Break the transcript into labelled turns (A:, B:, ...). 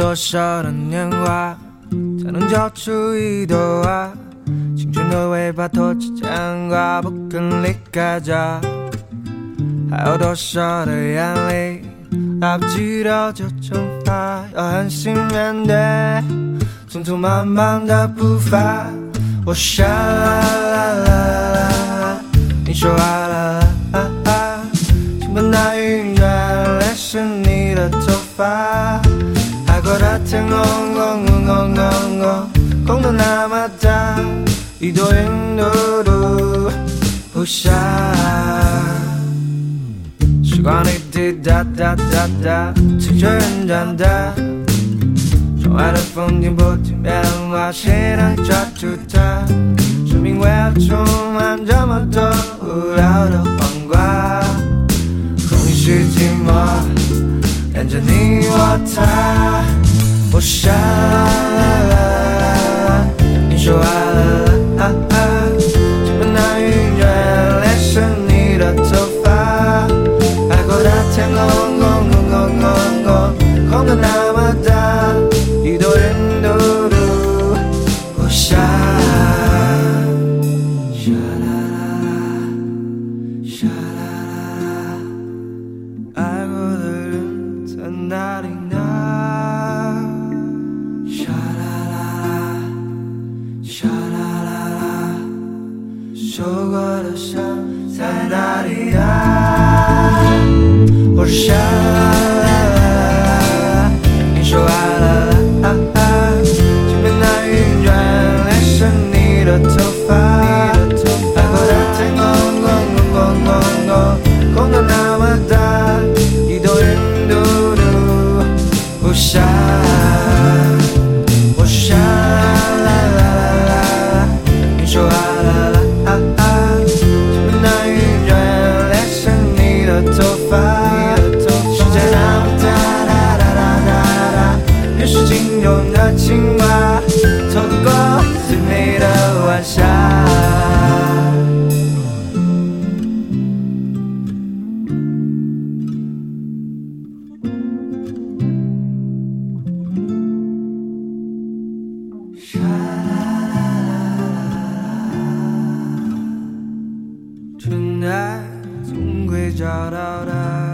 A: 多少的年华，才能交出一朵花？青春的尾巴拖着牵挂，不肯离开家。还有多少的眼泪，来不及的就蒸发？要狠心面对匆匆忙忙的步伐。我想啦啦啦啦，你说啊啦啦啦，倾盆大雨让泪湿你的头发。海阔的天空空空空空空，空的那么大，一朵云嘟嘟不下。时光滴滴答答答答，催着人长大。窗外的风景不停变化，谁能抓住它？生命为何充满这么多无聊的黄瓜？空虚寂寞，连着你我他。我想，你说啊啦啦啦，倾盆大雨让泪湿你的头发。海阔的天空空空空空空，空的那么大，一朵云嘟嘟不下。沙啦啦啦，受过的伤在哪里呀？是惊动的青蛙，错过最美的晚霞。春爱总会找到的。